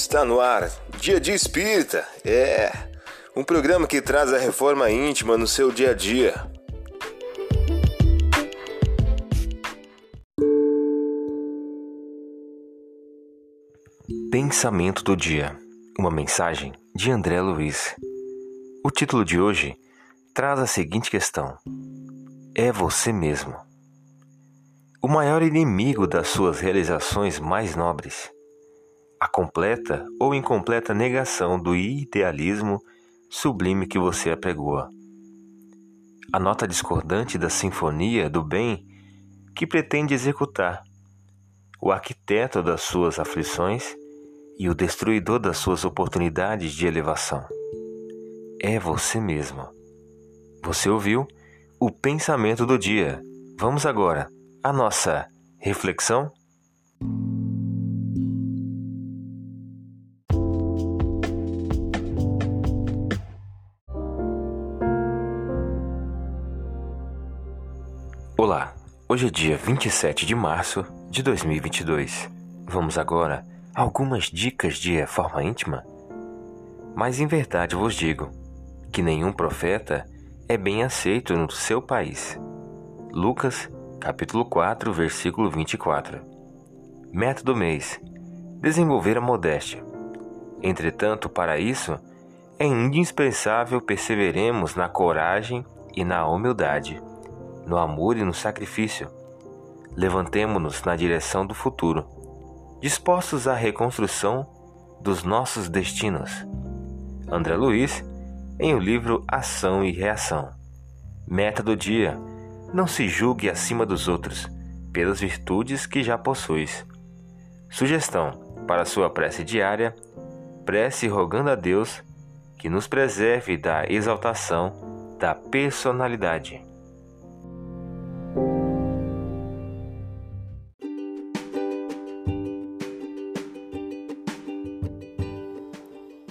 Está no ar, Dia de Espírita. É um programa que traz a reforma íntima no seu dia a dia. Pensamento do dia. Uma mensagem de André Luiz. O título de hoje traz a seguinte questão: É você mesmo. O maior inimigo das suas realizações mais nobres a completa ou incompleta negação do idealismo sublime que você apregoa. A nota discordante da sinfonia do bem que pretende executar, o arquiteto das suas aflições e o destruidor das suas oportunidades de elevação. É você mesmo. Você ouviu o pensamento do dia. Vamos agora à nossa reflexão? Olá, hoje é dia 27 de março de 2022. Vamos agora a algumas dicas de reforma íntima? Mas em verdade vos digo que nenhum profeta é bem aceito no seu país. Lucas, capítulo 4, versículo 24. Método mês: desenvolver a modéstia. Entretanto, para isso, é indispensável perseveremos na coragem e na humildade no amor e no sacrifício. Levantemo-nos na direção do futuro, dispostos à reconstrução dos nossos destinos. André Luiz, em o livro Ação e Reação. Meta do dia: não se julgue acima dos outros, pelas virtudes que já possuis. Sugestão para sua prece diária: prece rogando a Deus que nos preserve da exaltação da personalidade.